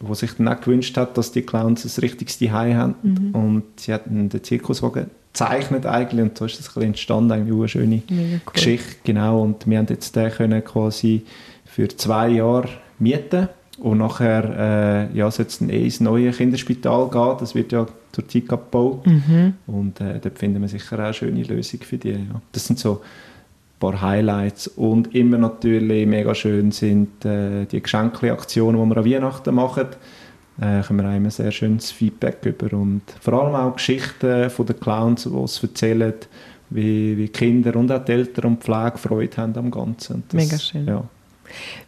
wo sich dann auch gewünscht hat, dass die Clowns ein richtiges Zuhause haben. Mhm. Und sie hat den Zirkuswagen gezeichnet eigentlich und so ist das ein bisschen entstanden, eigentlich eine schöne cool. Geschichte, genau. Und wir haben jetzt den können quasi für zwei Jahre mieten und nachher äh, ja, soll es dann eh ins neue Kinderspital gehen, das wird ja zur Zeit gebaut mhm. und äh, dort finden wir sicher auch eine schöne Lösung für die. Ja. Das sind so paar Highlights und immer natürlich mega schön sind äh, die Geschenkaktionen, die wir an Weihnachten machen. Äh, können wir auch immer sehr schönes Feedback über und vor allem auch Geschichten von den Clowns, die es erzählen, wie, wie Kinder und auch die Eltern und Pflege Freude haben am Ganzen.
Das, mega schön. Ja.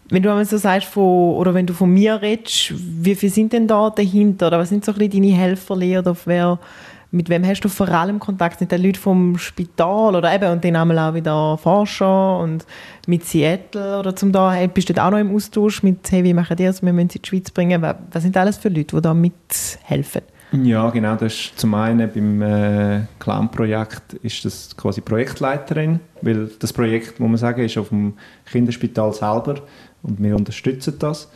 Wenn du einmal so sagst, von, oder wenn du von mir redest, wie viele sind denn da dahinter? Oder was sind so ein bisschen deine Helfer, oder wer mit wem hast du vor allem Kontakt? Mit den Leuten vom Spital oder eben, und dann einmal auch wieder Forscher und mit Seattle oder zum da, hey, bist du auch noch im Austausch mit, hey, wie machen die das, wir müssen sie in die Schweiz bringen? Was sind alles für Leute, die da mithelfen?
Ja, genau, das ist zum einen beim äh, Clown-Projekt ist das quasi Projektleiterin, weil das Projekt, muss man sagen, ist auf dem Kinderspital selber und wir unterstützen das.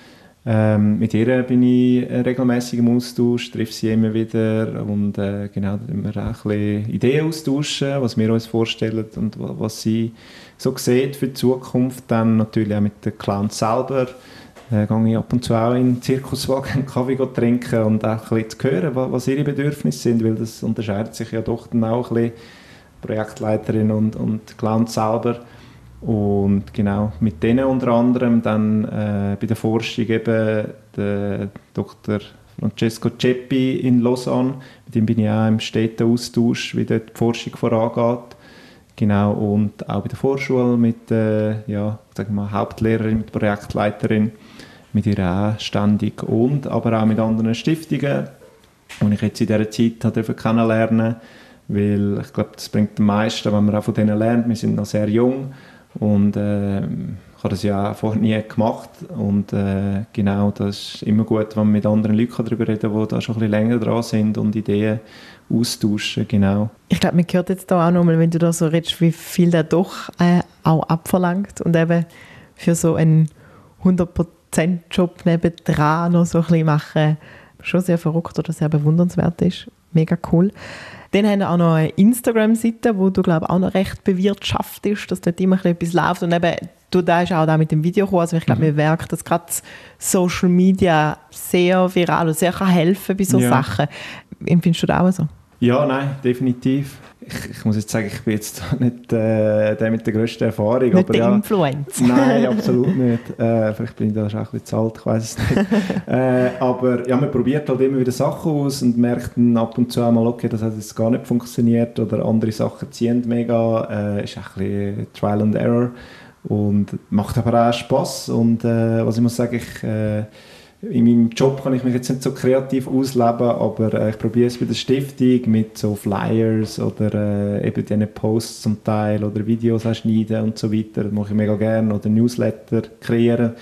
Ähm, mit ihr bin ich regelmäßig im Austausch, treffe sie immer wieder und äh, genau, wir auch ein bisschen Ideen austauschen, was wir uns vorstellen und was sie so sieht für die Zukunft. Dann natürlich auch mit den Clowns selber. Äh, gehe ich ab und zu auch in den Zirkuswagen einen Kaffee trinken und auch ein bisschen zu hören, was ihre Bedürfnisse sind, weil das unterscheidet sich ja doch dann auch ein bisschen Projektleiterin und, und Clown selber. Und genau, mit denen unter anderem dann äh, bei der Forschung eben der Dr. Francesco Ceppi in Lausanne. Mit dem bin ich auch im steten Austausch, wie dort die Forschung vorangeht. Genau, und auch bei der Vorschule mit der äh, ja, sagen wir Hauptlehrerin, mit der Projektleiterin, mit ihr auch ständig und aber auch mit anderen Stiftungen, die ich jetzt in dieser Zeit kennenlernen durfte, weil ich glaube, das bringt am meisten, wenn man auch von denen lernt. Wir sind noch sehr jung und äh, ich habe das ja vorher nie gemacht. Und äh, genau, das ist immer gut, wenn man mit anderen Leuten darüber reden kann, die da schon ein bisschen länger dran sind und Ideen austauschen. Genau.
Ich glaube, man hört jetzt da auch nochmal, wenn du da so redest, wie viel der doch äh, auch abverlangt und eben für so einen 100%-Job nebendran noch so ein bisschen machen, schon sehr verrückt oder sehr bewundernswert ist. Mega cool. Dann haben wir auch noch eine Instagram-Seite, wo du, glaube auch noch recht bewirtschaftest, dass dort immer etwas läuft. Und eben, du da ist auch da mit dem Video gekommen. Also ich glaube, mhm. wir merken, dass gerade Social Media sehr viral und sehr kann helfen bei solchen ja. Sachen. Empfindest du das auch so?
Ja, nein, definitiv. Ich, ich, muss jetzt sagen, ich bin jetzt nicht äh, der mit der grössten Erfahrung.
Nicht
aber
der
ja,
Influencer.
Nein, absolut nicht. Äh, vielleicht bin ich da schon ein bisschen zu alt, ich weiß es nicht. äh, aber ja, man probiert halt immer wieder Sachen aus und merkt dann ab und zu einmal, okay, das hat jetzt gar nicht funktioniert oder andere Sachen ziehen mega. Äh, ist ein bisschen Trial and Error und macht aber auch Spass und äh, was ich muss sagen, ich äh, in meinem Job kann ich mich jetzt nicht so kreativ ausleben, aber äh, ich probiere es bei der Stiftung mit so Flyers oder äh, eben diesen Posts zum Teil oder Videos schneiden und so weiter. Das mache ich mega gerne. Oder Newsletter kreieren.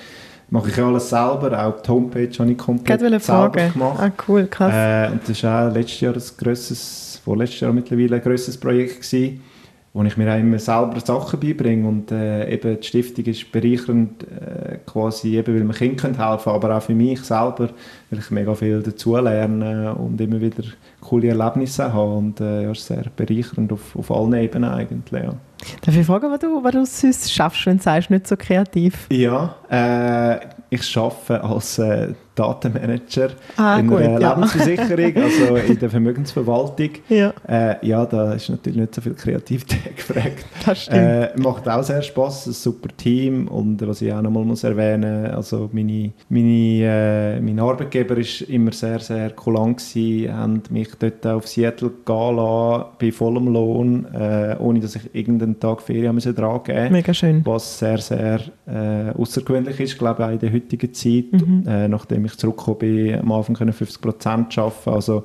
Mache ich alles selber. Auch die Homepage habe ich komplett selber
Frage.
gemacht.
Ah, cool, krass.
Äh, und das war auch letztes Jahr ein grosses, vorletztes Jahr mittlerweile ein grosses Projekt gewesen wo ich mir auch immer selber Sachen beibringe und äh, eben die Stiftung ist bereichernd äh, quasi eben, weil man Kindern helfen können, aber auch für mich selber, weil ich mega viel dazu lerne und immer wieder coole Erlebnisse habe und äh, ja, sehr bereichernd auf, auf allen Ebenen eigentlich, ja.
Darf ich fragen, was du, was du sonst schaffst, wenn du sagst, nicht so kreativ?
Ja, äh, ich arbeite als äh, Datenmanager
ah,
in
gut,
einer
ja.
Lebensversicherung, also in der Vermögensverwaltung.
Ja,
äh, ja da ist natürlich nicht so viel Kreativität gefragt.
das stimmt.
Äh, macht auch sehr Spaß, ein super Team und was ich auch nochmal muss erwähnen, also meine, meine, äh, mein Arbeitgeber ist immer sehr, sehr kulant gewesen, haben mich dort auf Seattle gehen lassen, bei vollem Lohn, äh, ohne dass ich irgendeinen Tag Ferien müssen dran geben
Mega schön.
was sehr, sehr äh, außergewöhnlich ist, glaube ich, auch in der heutigen Zeit.
Mhm.
Äh, nachdem ich zurückgekommen bin, am Anfang können 50 Prozent arbeiten. Also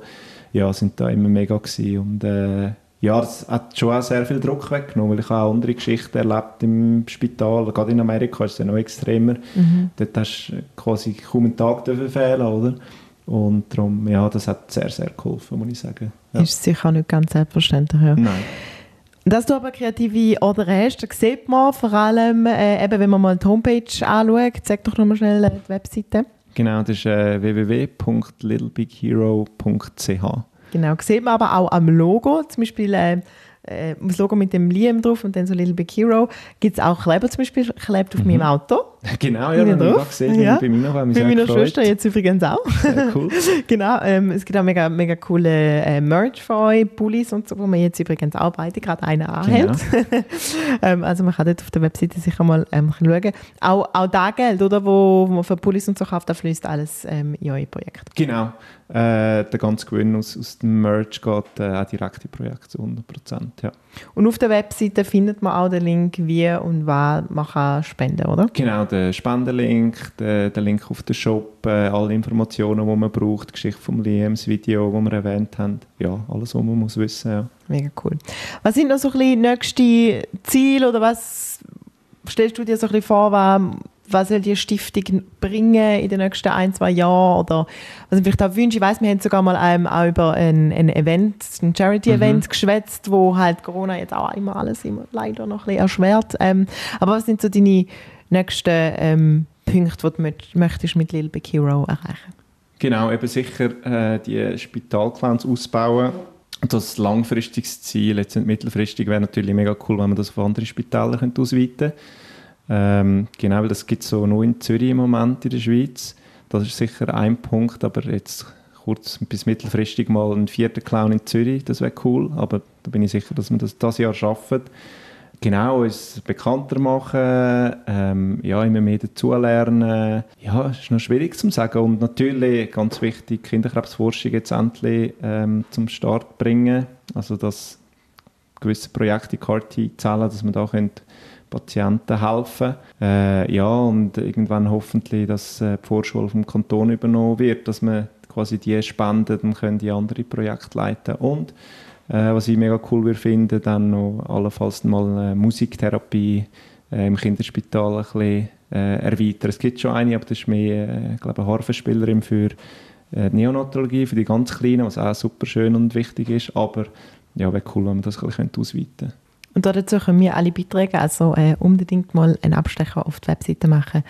ja, sind da immer mega gewesen. Und äh, ja, das hat schon auch sehr viel Druck weggenommen, weil ich auch andere Geschichten erlebt im Spital. Gerade in Amerika ist es ja noch extremer.
Mhm.
Dort hast du quasi kaum einen Tag fehlen, oder? Und darum, ja, das hat sehr, sehr geholfen, muss ich sagen. Ja.
Ist sicher nicht ganz selbstverständlich. Ja.
Nein.
Dass du aber kreative Order hast, das sieht man vor allem, äh, eben, wenn man mal die Homepage anschaut. Sag doch nochmal schnell äh, die Webseite.
Genau, das ist äh, www.littlebigHero.ch.
Genau, sieht man aber auch am Logo, zum Beispiel äh, äh, das Logo mit dem Liam drauf und dann so Little Big Hero. Gibt es auch Kleber zum Beispiel, klebt auf
Mhm.
meinem Auto.
Genau, ja, habe ich auch gesehen.
Ja.
Bei meiner
Bei meiner. Schwester jetzt übrigens auch.
Sehr cool.
genau, ähm, es gibt auch mega, mega coole äh, Merch von euch, Pullis und so, wo man jetzt übrigens auch beide gerade einen anhält. ähm, also man kann dort auf der Webseite sicher mal ähm, schauen. Auch, auch da Geld, oder, wo, wo man für Pullis und so kauft, da fließt alles ähm, in euer Projekt.
Genau. Äh, der ganze Gewinn aus, aus dem Merch geht äh, auch direkt in Projekte zu 100 Prozent. Ja.
Und auf der Webseite findet man auch den Link, wie und was man kann spenden, oder?
Genau, der Spendenlink, der, der Link auf den Shop, äh, alle Informationen, die man braucht, die Geschichte vom Liam, das Video, das wir erwähnt haben. Ja, alles, was man muss wissen. Ja.
Mega cool. Was sind noch so ein bisschen nächste Ziele oder was stellst du dir so ein bisschen vor, was, was soll die Stiftung bringen in den nächsten ein, zwei Jahren oder was sind vielleicht auch Wünsche? Ich weiss, wir haben sogar mal ähm, auch über ein, ein Event, ein Charity-Event geschwätzt, wo halt Corona jetzt auch immer alles immer leider noch ein bisschen erschwert. Ähm, aber was sind so deine nächsten ähm, Punkte, die du möcht- möchtest mit Little Big Hero erreichen?
Genau, eben sicher äh, die Spitalclowns ausbauen. Das langfristiges Ziel, jetzt mittelfristig, wäre natürlich mega cool, wenn man das auf andere Spitäler könnte ausweiten könnte. Ähm, genau, weil das gibt es so nur in Zürich im Moment in der Schweiz. Das ist sicher ein Punkt, aber jetzt kurz bis mittelfristig mal einen vierten Clown in Zürich, das wäre cool, aber da bin ich sicher, dass wir das dieses Jahr schaffen. Genau, uns bekannter machen, ähm, ja, immer mehr dazulernen. Ja, ist noch schwierig zu sagen. Und natürlich, ganz wichtig, Kinderkrebsforschung jetzt endlich ähm, zum Start bringen. Also, dass gewisse Projekte in CAR-T zählen, dass man da könnte Patienten helfen äh, Ja, und irgendwann hoffentlich, dass äh, die Vorschule vom Kanton übernommen wird, dass man quasi die Spenden dann können die andere Projekte leiten Und äh, was ich mega cool finden, dann noch allenfalls mal eine Musiktherapie äh, im Kinderspital ein bisschen äh, erweitern. Es gibt schon eine, aber das ist mehr, äh, glaube, eine Harfenspielerin für äh, Neonatologie, für die ganz Kleinen, was auch super schön und wichtig ist. Aber ja, wäre cool, wenn man das ein bisschen ausweiten könnte.
Und dazu können wir alle beitragen, also äh, unbedingt mal einen Abstecher auf die Webseite machen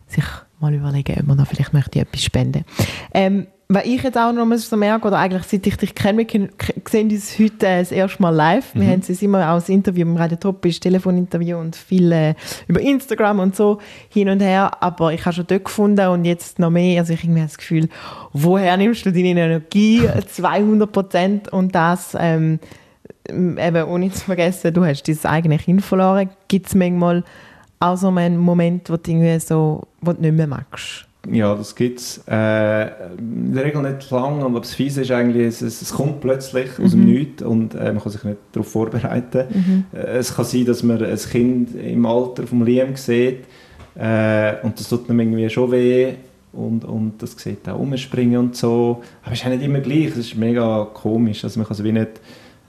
und sich mal überlegen, ob man da vielleicht möchte etwas spenden. Ähm, was ich jetzt auch noch mal so merke, oder eigentlich seit ich dich kenne, wir sehen uns heute das erste Mal live. Wir mhm. haben es immer auch das Interview im Radio Tropisch, Telefoninterview und viel äh, über Instagram und so hin und her. Aber ich habe schon dort gefunden und jetzt noch mehr. Also ich habe das Gefühl, woher nimmst du deine Energie 200 Prozent und das ähm, eben ohne zu vergessen, du hast dein eigenes Kind verloren. Gibt es manchmal auch so einen Moment, wo du irgendwie so, wo du nicht mehr magst?
Ja, das gibt es. Äh, in der Regel nicht lang, aber das Fiese ist eigentlich, es, es, kommt plötzlich mhm. aus dem mhm. Nichts und äh, man kann sich nicht darauf vorbereiten. Mhm. Äh, es kann sein, dass man ein Kind im Alter vom Liam sieht äh, und das tut einem irgendwie schon weh und, und das sieht auch umspringen und so. Aber es ist auch nicht immer gleich, es ist mega komisch, also man kann es wie nicht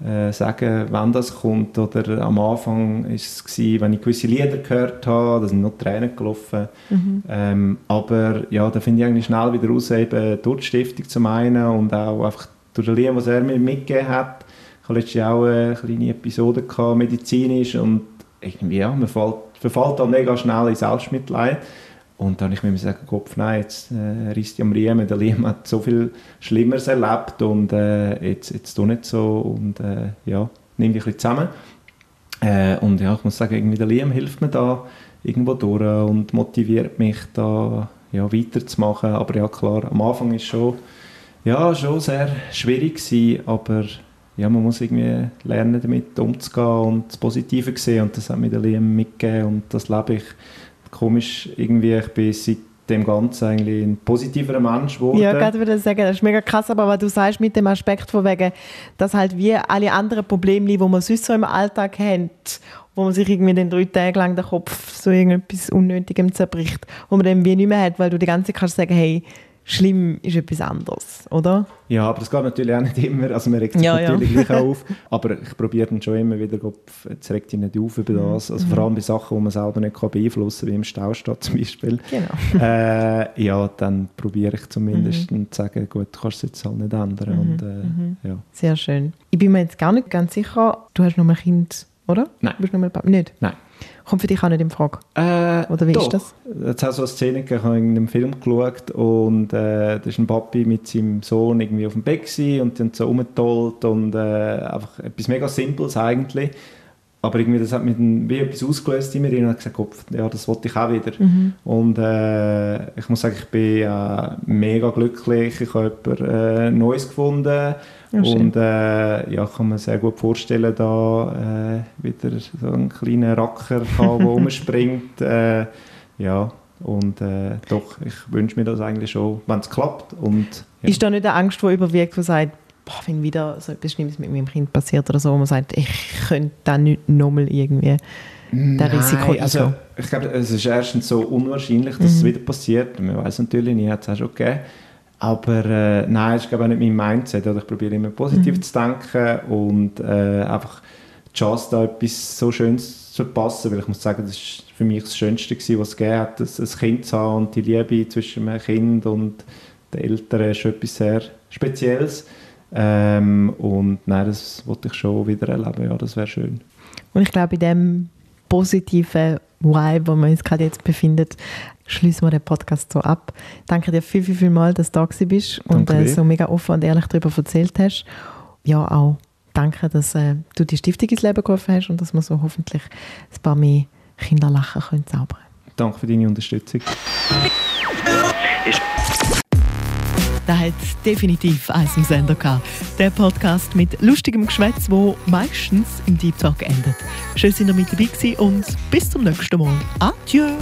äh, sagen, wann das kommt. Oder am Anfang war es, gewesen, wenn ich gewisse Lieder gehört habe, da sind noch Tränen gelaufen. Mhm. Ähm, aber ja, da finde ich eigentlich schnell wieder raus, eben durch die Stiftung zum einen und auch einfach durch den Lied, was er mir mitgegeben hat. Ich hatte letztes Jahr auch eine kleine Episode gehabt, medizinisch und irgendwie, ja, man fällt, verfällt dann mega schnell in Selbstmitleid. Und dann habe ich mir gesagt, Kopf, nein, jetzt äh, risst am Riemen, der Liam hat so viel Schlimmeres erlebt und äh, jetzt, jetzt tu nicht so und äh, ja, nimm dich ein bisschen zusammen. Äh, und ja, ich muss sagen, irgendwie der Liam hilft mir da irgendwo durch und motiviert mich da ja, weiterzumachen. Aber ja, klar, am Anfang ist schon, ja, schon sehr schwierig gewesen, aber ja, man muss irgendwie lernen, damit umzugehen und das Positive sehen und das hat mir der Liam mitgegeben und das lebe ich komisch irgendwie, ich bin seit dem Ganzen eigentlich ein positiverer Mensch geworden.
Ja, gerade würde ich sagen, das ist mega krass, aber was du sagst mit dem Aspekt von wegen, dass halt wie alle anderen Probleme, die man sonst so im Alltag hat, wo man sich irgendwie den drei Tagen lang den Kopf so irgendetwas Unnötigem zerbricht, wo man dann wie nicht mehr hat, weil du die ganze Zeit kannst sagen, hey, schlimm ist etwas anderes, oder?
Ja, aber das geht natürlich auch nicht immer. Also man regt sich ja, natürlich ja. gleich auf. Aber ich probiere dann schon immer wieder, jetzt regt dich nicht auf über mhm. das. Also mhm. vor allem bei Sachen, die man selber nicht beeinflussen kann, wie im Staustadt zum Beispiel. Genau. Äh, ja, dann probiere ich zumindest mhm. zu sagen, gut, du kannst es jetzt halt nicht ändern. Mhm. Und, äh,
mhm. ja. Sehr schön. Ich bin mir jetzt gar nicht ganz sicher, du hast noch ein Kind, oder?
Nein.
Du bist noch mal Nicht?
Nein.
Kommt für dich auch nicht in Frage?
Äh,
Oder wie
doch.
ist das?
Jetzt habe so eine Szene, ich habe in einem Film geschaut und äh, da ist ein Papi mit seinem Sohn irgendwie auf dem Bett und die haben so rumgetollt und äh, einfach etwas mega Simples eigentlich. Aber irgendwie, das hat mich dann wie etwas ausgelöst in mir und ich gesagt, ja, das wollte ich auch wieder. Mhm. Und äh, ich muss sagen, ich bin äh, mega glücklich. Ich habe etwas äh, Neues gefunden. Ja, und äh, ja, kann man sehr gut vorstellen, da äh, wieder so einen kleinen Racker haben, der rumspringt. Äh, ja, und äh, doch, ich wünsche mir das eigentlich schon, wenn es klappt. Und,
ja. Ist da nicht eine Angst, die überwiegt, die sagt, boah, wenn wieder so etwas Schlimmes mit meinem Kind passiert oder so, wo man sagt, ich könnte dann nicht nochmal irgendwie
Nein, Risiko also, ich glaube, es ist erstens so unwahrscheinlich, dass mhm. es wieder passiert. Man weiß natürlich nie, hat es auch schon gegeben. Aber äh, nein, das ist glaube ich nicht mein Mindset. Oder ich probiere immer positiv mhm. zu denken und äh, einfach die Chance, da etwas so Schönes zu verpassen. Weil ich muss sagen, das ist für mich das Schönste gewesen, was es gegeben hat, ein Kind zu haben und die Liebe zwischen einem Kind und den Eltern ist schon etwas sehr Spezielles. Ähm, und nein, das wollte ich schon wieder erleben. Ja, das wäre schön.
Und ich glaube, in dem positiven Vibe, wo man uns gerade jetzt befindet, schließen wir den Podcast so ab. Danke dir viel, viel, viel mal, dass du da bist und äh, so mega offen und ehrlich darüber erzählt hast. Ja, auch danke, dass äh, du die Stiftung ins Leben gerufen hast und dass wir so hoffentlich ein paar mehr Kinder lachen können zaubern.
Danke für deine Unterstützung.
Da hat definitiv eins im Sender gehabt. Der Podcast mit lustigem Geschwätz, wo meistens im Deep Talk endet. Schön, dass ihr mit dabei gewesen und bis zum nächsten Mal. Adieu!